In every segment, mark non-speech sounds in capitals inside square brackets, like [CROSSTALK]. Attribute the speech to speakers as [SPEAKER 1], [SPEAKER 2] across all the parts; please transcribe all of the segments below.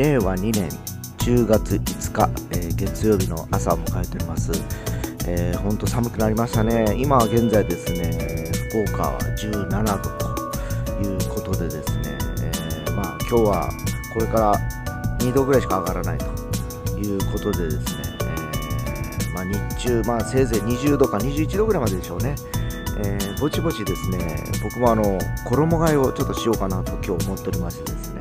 [SPEAKER 1] 令和2年10月5日、えー、月曜日の朝を迎えております。えー、ほんと寒くなりましたね。今は現在ですね、福岡は17度ということでですね、えー、まあ今日はこれから2度ぐらいしか上がらないということでですね、えー、まあ、日中、まあ、せいぜい20度か21度ぐらいまででしょうね。えー、ぼちぼちですね、僕もあの衣替えをちょっとしようかなと今日思っておりましてですね、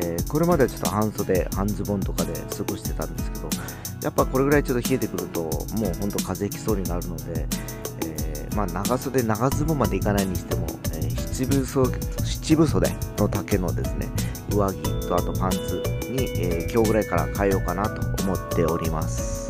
[SPEAKER 1] えー、これまではちょっと半袖、半ズボンとかで過ごしてたんですけど、やっぱこれぐらいちょっと冷えてくると、もう本当風邪ひきそうになるので、えー、まあ、長袖、長ズボンまでいかないにしても、えー、七分袖七分袖の丈のですね、上着とあとパンツに、え今日ぐらいから変えようかなと思っております。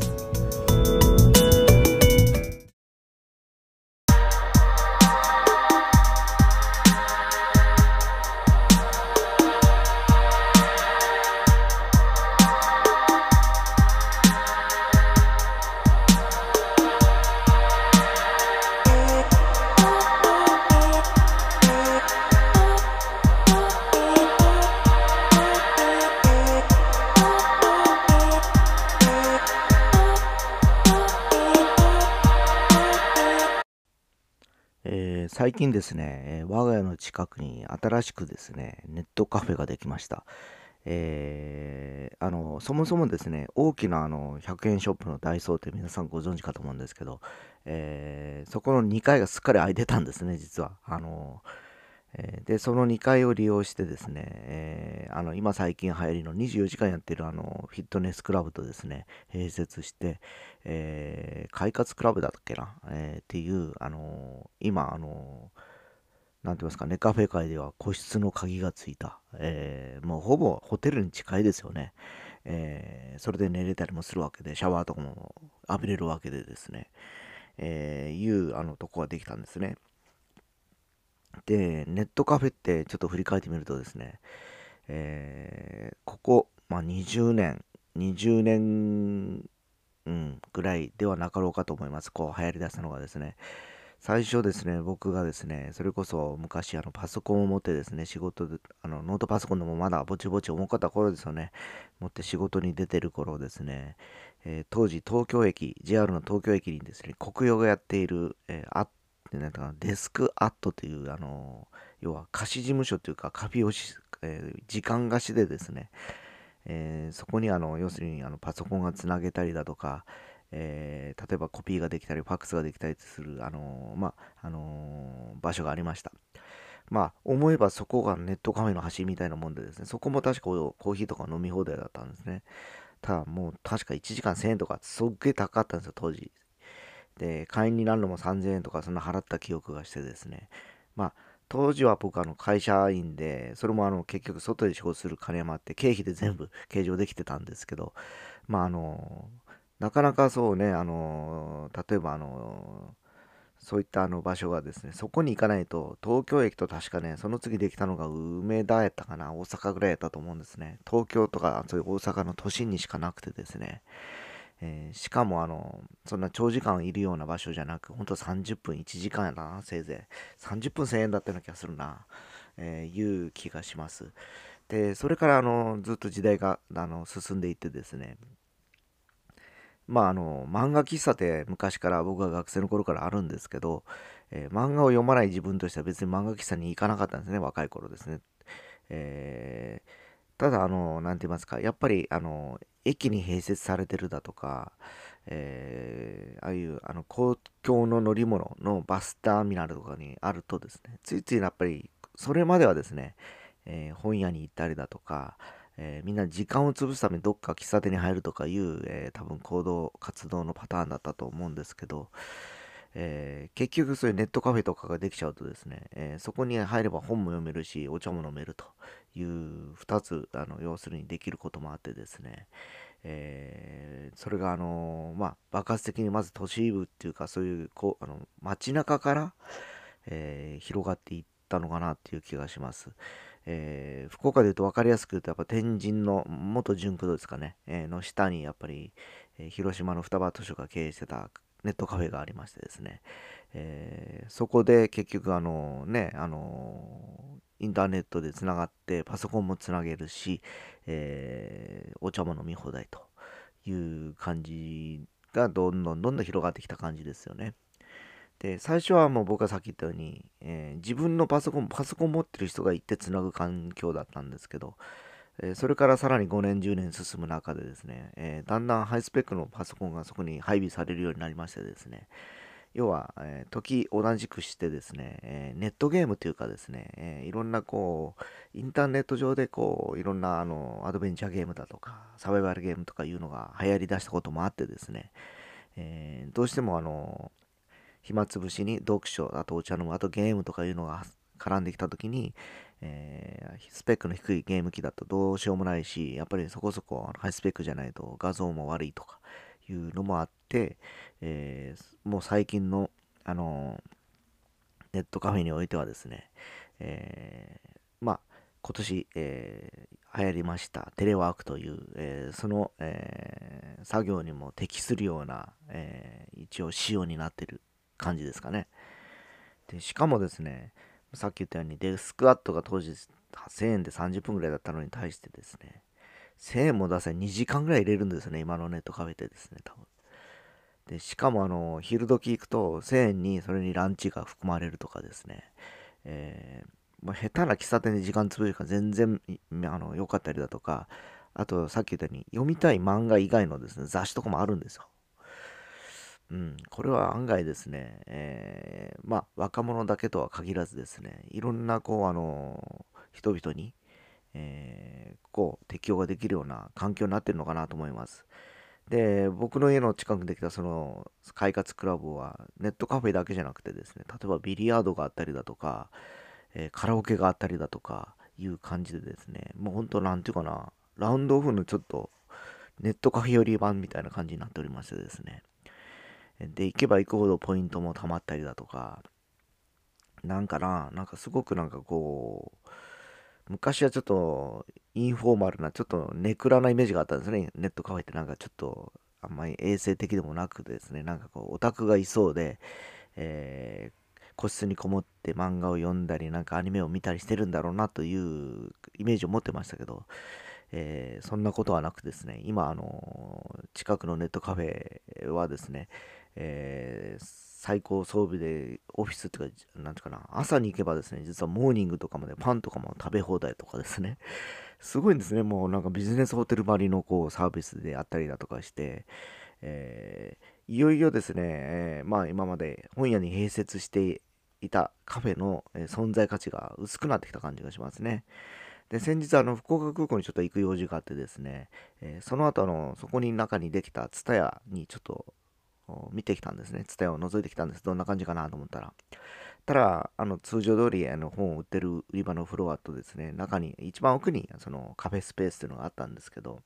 [SPEAKER 1] 最近ですね、我が家の近くに新しくですね、ネットカフェができました。えー、あのそもそもですね、大きなあの100円ショップのダイソーって皆さんご存知かと思うんですけど、えー、そこの2階がすっかり空いてたんですね、実は。あので、その2階を利用してですね、えー、あの今最近流行りの24時間やってるあのフィットネスクラブとですね、併設して、えー、快活クラブだっけな、えっていう、あの今、あのなんて言いますかね、カフェ界では個室の鍵がついた、えもうほぼホテルに近いですよね。えそれで寝れたりもするわけで、シャワーとかも浴びれるわけでですね、えいうあのとこができたんですね。で、ネットカフェってちょっと振り返ってみるとですね、えー、ここ、まあ、20年、20年、うん、ぐらいではなかろうかと思います。こう流行りだしたのがですね。最初ですね、僕がですね、それこそ昔あのパソコンを持ってですね、仕事で、あのノートパソコンでもまだぼちぼち重かった頃ですよね、持って仕事に出てる頃ですね、えー、当時東京駅、JR の東京駅にですね、国用がやっている、えー、あっでなんかデスクアットという、あの、要は貸し事務所というか、カフェをし、えー、時間貸しでですね、えー、そこにあの、要するにあのパソコンがつなげたりだとか、えー、例えばコピーができたり、ファックスができたりする、あのまあ、あの場所がありました。まあ、思えばそこがネットカフェの端みたいなもんでですね、そこも確かコーヒーとか飲み放題だったんですね。ただもう確か1時間1000円とかすっげえ高かったんですよ、当時。で、会員になるのも3000円とかそんな払った記憶がしてですね。まあ、当時は僕あの会社員で、それもあの結局外で仕事する金もあって経費で全部計上できてたんですけど、まああの、なかなかそうね、あの、例えばあの、そういったあの場所がですね、そこに行かないと、東京駅と確かね、その次できたのが梅田やったかな、大阪ぐらいやったと思うんですね。東京とかそういう大阪の都心にしかなくてですね。えー、しかもあの、そんな長時間いるような場所じゃなく、ほんと30分1時間やな、せいぜい。30分1000円だったような気がするな、えー、いう気がします。で、それからあの、ずっと時代があの進んでいってですね、まああの、漫画喫茶って昔から僕が学生の頃からあるんですけど、えー、漫画を読まない自分としては別に漫画喫茶に行かなかったんですね、若い頃ですね。えーただ、あの、なんて言いますか、やっぱり、あの、駅に併設されてるだとか、えー、ああいうあの公共の乗り物のバスターミナルとかにあるとですね、ついついやっぱりそれまではですね、えー、本屋に行ったりだとか、えー、みんな時間を潰すためにどっか喫茶店に入るとかいう、え多分行動、活動のパターンだったと思うんですけど、えー、結局そういうネットカフェとかができちゃうとですね、えー、そこに入れば本も読めるし、お茶も飲めるという2つ、あの要するにできることもあってですね、えー、それがあのまあ、爆発的にまず都市部っていうか、そういうこうあの街中から、え広がっていったのかなっていう気がします。えー、福岡で言うと分かりやすく言うと、やっぱ天神の元純駆動ですかね、え、の下にやっぱり、え、広島の双葉図書が経営してたネットカフェがありましてですね、えー、そこで結局あのね、あのインターネットでつながってパソコンもつなげるし、えー、お茶も飲み放題という感じがどんどんどんどん広がってきた感じですよね。で、最初はもう僕がさっき言ったように、えー、自分のパソコン、パソコン持ってる人が行ってつなぐ環境だったんですけど、えー、それからさらに5年、10年進む中でですね、えー、だんだんハイスペックのパソコンがそこに配備されるようになりましてですね、要は、えー、時同じくしてですね、えー、ネットゲームというかですね、えー、いろんなこう、インターネット上でこう、いろんなあの、アドベンチャーゲームだとか、サバイバルゲームとかいうのが流行りだしたこともあってですね、えどうしてもあの、暇つぶしに読書、あとお茶飲む、あとゲームとかいうのが絡んできた時に、えー、スペックの低いゲーム機だとどうしようもないし、やっぱりそこそこハイスペックじゃないと画像も悪いとかいうのもあって、えー、もう最近の、あのネットカフェにおいてはですね、えー、まあ、今年、えー、流行りましたテレワークという、えー、その、え、作業にも適するような、え一応仕様になってる感じですかね。でしかもですね、さっき言ったようにデスクワットが当時1000円で30分ぐらいだったのに対してですね、1000円も出せ2時間ぐらい入れるんですね、今のネットカフェでですね、多分。で、しかもあの、昼時行くと1000円にそれにランチが含まれるとかですね、えー、まあ、下手な喫茶店で時間潰るから全然あの良かったりだとか、あとさっき言ったように読みたい漫画以外のですね、雑誌とかもあるんですよ。うん、これは案外ですね、えー、まあ、若者だけとは限らずですね、いろんな、こう、あの、人々に、えー、こう、適用ができるような環境になってるのかなと思います。で、僕の家の近くにできたその快活クラブはネットカフェだけじゃなくてですね、例えばビリヤードがあったりだとか、えー、カラオケがあったりだとかいう感じでですね、もうほんとなんていうかな、ラウンドオフのちょっとネットカフェ寄り版みたいな感じになっておりましてですね、で、行けば行くほどポイントも貯まったりだとか、なんかな、なんかすごくなんかこう、昔はちょっとインフォーマルな、ちょっとネクラなイメージがあったんですね。ネットカフェってなんかちょっとあんまり衛生的でもなくですね、なんかこうオタクがいそうで、えー、個室にこもって漫画を読んだり、なんかアニメを見たりしてるんだろうなというイメージを持ってましたけど、えー、そんなことはなくですね、今、あの近くのネットカフェはですね、えー、最高装備でオフィスっていうか、なんていうかな、朝に行けばですね、実はモーニングとかまでパンとかも食べ放題とかですね、[LAUGHS] すごいんですね、もうなんかビジネスホテルばりのこうサービスであったりだとかして、えー、いよいよですね、えー、まあ今まで本屋に併設していたカフェの存在価値が薄くなってきた感じがしますね。で、先日、あの、福岡空港にちょっと行く用事があってですね、えー、その後の、そこに中にできたツタヤにちょっと見てきたんですね。ツタヤを覗いてきたんです。どんな感じかなと思ったら。ただ、あの、通常通り、あの、本を売ってる売り場のフロアとですね、中に、一番奥に、その、カフェスペースっていうのがあったんですけど、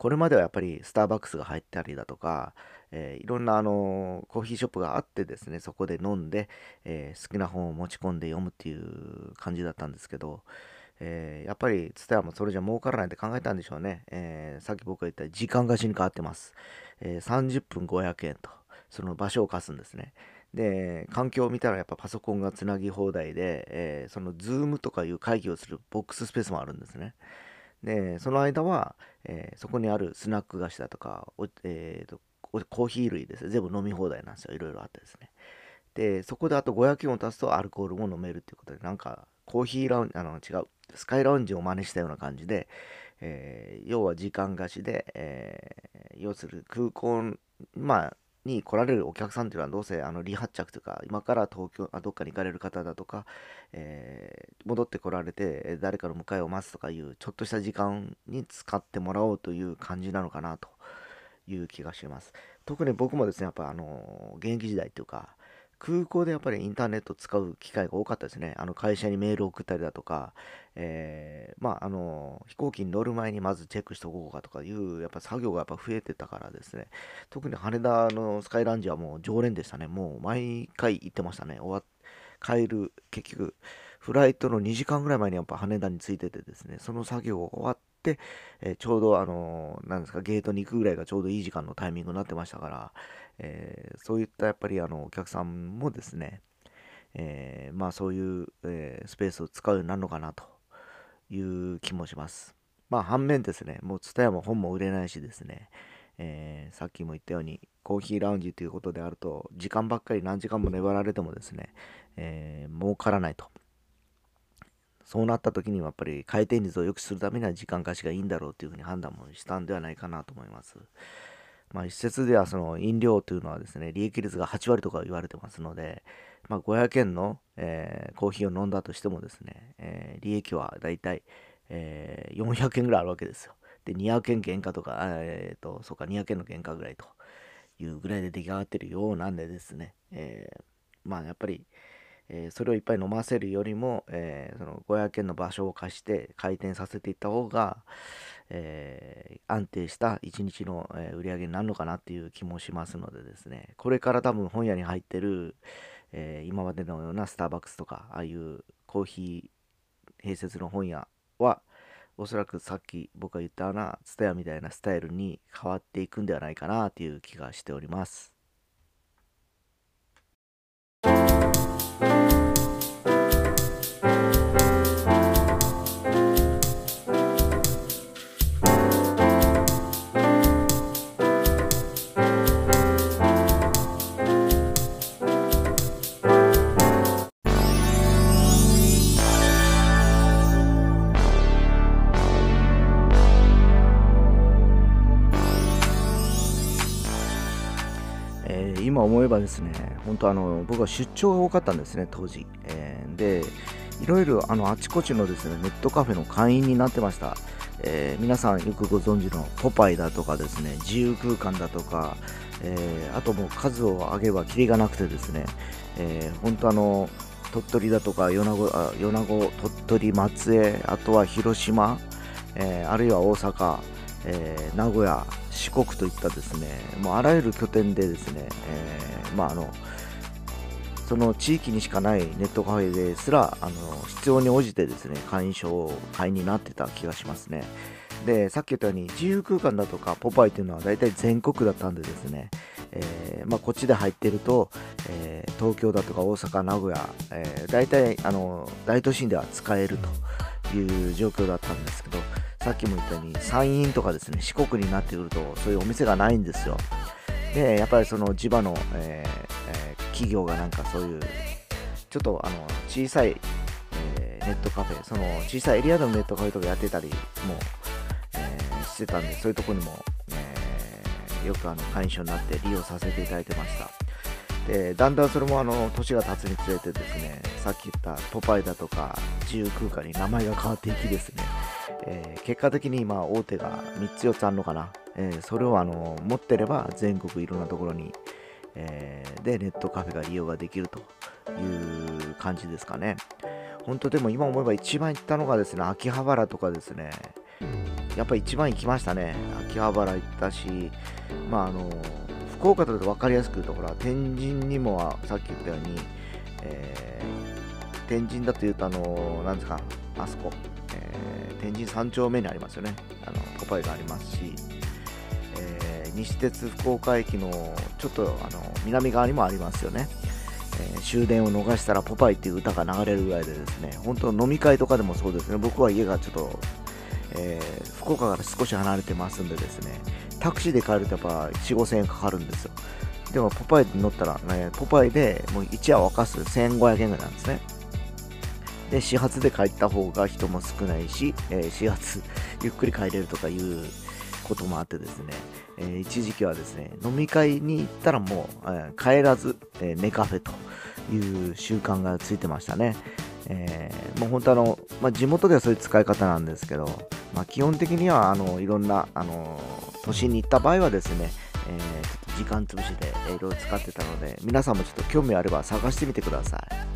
[SPEAKER 1] これまではやっぱりスターバックスが入ったりだとか、えー、いろんなあのコーヒーショップがあってですね、そこで飲んで、えー、好きな本を持ち込んで読むっていう感じだったんですけど、えー、やっぱりツタヤもそれじゃ儲からないって考えたんでしょうね。えさっき僕が言った時間貸しに変わってます。え30分500円と、その場所を貸すんですね。で、環境を見たらやっぱパソコンがつなぎ放題で、えそのズームとかいう会議をするボックススペースもあるんですね。で、その間は、え、そこにあるスナック菓子だとか、えーと、コーヒー類ですね。全部飲み放題なんですよ。いろいろあってですね。で、そこであと500円を足すとアルコールも飲めるっていうことで、なんかコーヒーラウンジ、あの違う、スカイラウンジを真似したような感じで、えー、要は時間貸しで、えー、要する空港、まあ、に来られるお客さんっていうのはどうせあの離発着というか今から東京あどっかに行かれる方だとか、えー、戻ってこられて誰かの迎えを待つとかいうちょっとした時間に使ってもらおうという感じなのかなという気がします。特に僕もですねやっぱあの現役時代っていうか空港でやっぱりインターネットを使う機会が多かったですね。あの会社にメールを送ったりだとか、えー、まあ、あの、飛行機に乗る前にまずチェックしておこうかとかいう、やっぱ作業がやっぱ増えてたからですね。特に羽田のスカイランジはもう常連でしたね。もう毎回行ってましたね。終わ帰る、結局、フライトの2時間ぐらい前にやっぱ羽田に着いててですね、その作業が終わっ、えー、ちょうどあのなんですかゲートに行くぐらいがちょうどいい時間のタイミングになってましたから、えー、そういったやっぱりあのお客さんもですね、え、まあそういう、えスペースを使うようになるのかなという気もします。まあ反面ですね、もう TSUTAYA も本も売れないしですね、えー、さっきも言ったようにコーヒーラウンジということであると時間ばっかり何時間も粘られてもですね、えー、儲からないとそうなった時にはやっぱり回転率を良くするためには時間貸しがいいんだろうというふうに判断もしたんではないかなと思います。まあ、一説ではその飲料というのはですね、利益率が8割とか言われてますので、まあ、500円の、えー、コーヒーを飲んだとしてもですね、えー、利益はだいたい、えー、400円ぐらいあるわけですよ。で、200円原価とか、えっ、と、そうか、200円の原価ぐらいというぐらいで出来上がってるようなんでですね、えー、まあやっぱり、え、それをいっぱい飲ませるよりも、え、その500円の場所を貸して回転させていった方が、え、安定した一日の、え売り上げになるのかなっていう気もしますのでですね、これから多分本屋に入ってる、え今までのようなスターバックスとか、ああいうコーヒー併設の本屋は、おそらくさっき僕が言ったようなツタヤみたいなスタイルに変わっていくんではないかなという気がしております。今思えばですね、本当あの、僕は出張が多かったんですね、当時。えー、で、いろいろあのあちこちのですねネットカフェの会員になってました。えー、皆さんよくご存知のポパイだとかですね、自由空間だとか、えー、あともう数を上げばきりがなくてですね、えー、本当あの、鳥取だとか米子、あ米子鳥取、松江、あとは広島、えー、あるいは大阪、えー、名古屋、四国といったですね、もうあらゆる拠点でですね、えー、まああの、その地域にしかないネットカフェですら、あの、必要に応じてですね、会員証を会員になってた気がしますね。で、さっき言ったように自由空間だとかポパイというのは大体全国だったんでですね、えー、まあ、こっちで入ってると、えー、東京だとか大阪、名古屋、えー、大体あの大都心では使えるという状況だったんですけど、さっきも言ったように山陰とかですね、四国になってくるとそういうお店がないんですよ。で、やっぱりその地場の、ええー、企業がなんかそういう、ちょっとあの小さい、え、ネットカフェ、その小さいエリアでのネットカフェとかやってたりも、え、してたんで、そういうとこにも、よくあの会員証になって利用させていただいてました。でだんだんそれもあの年が経つにつれてですねさっき言ったポパイだとか自由空間に名前が変わっていきですね。えー、結果的に今大手が3つ4つあるのかな、えー、それをあの持ってれば全国いろんなところに、えー、でネットカフェが利用ができるという感じですかね。本当でも今思えば一番行ったのがですね秋葉原とかですね。やっぱり一番行きましたね秋葉原行ったしまああの福岡だと分かりやすく言うとほら天神にもはさっき言ったように、えー、天神だというとあのなんですかあそこえー、天神3丁目にありますよね。あのポパイがありますし、えー、西鉄福岡駅のちょっとあの南側にもありますよね。え、終電を逃したらポパイっていう歌が流れるぐらいでですね、本当飲み会とかでもそうですね、僕は家がちょっと、えー、福岡から少し離れてますんでですね、タクシーで帰るとやっぱ4、5000円かかるんですよ。でもポパイに乗ったら、ね、ポパイでもう一夜沸かす1500円ぐらいなんですね。で始発で帰った方が人も少ないし、えー、始発 [LAUGHS] ゆっくり帰れるとかいうこともあってですね、えー、一時期はですね飲み会に行ったらもう、えー、帰らず、えー、ネカフェという習慣がついてましたね、えー、もう本当あの、まあ、地元ではそういう使い方なんですけど、まあ、基本的にはあのいろんなあの都心に行った場合はですね、えー、時間潰しでいろいろ使ってたので皆さんもちょっと興味あれば探してみてください。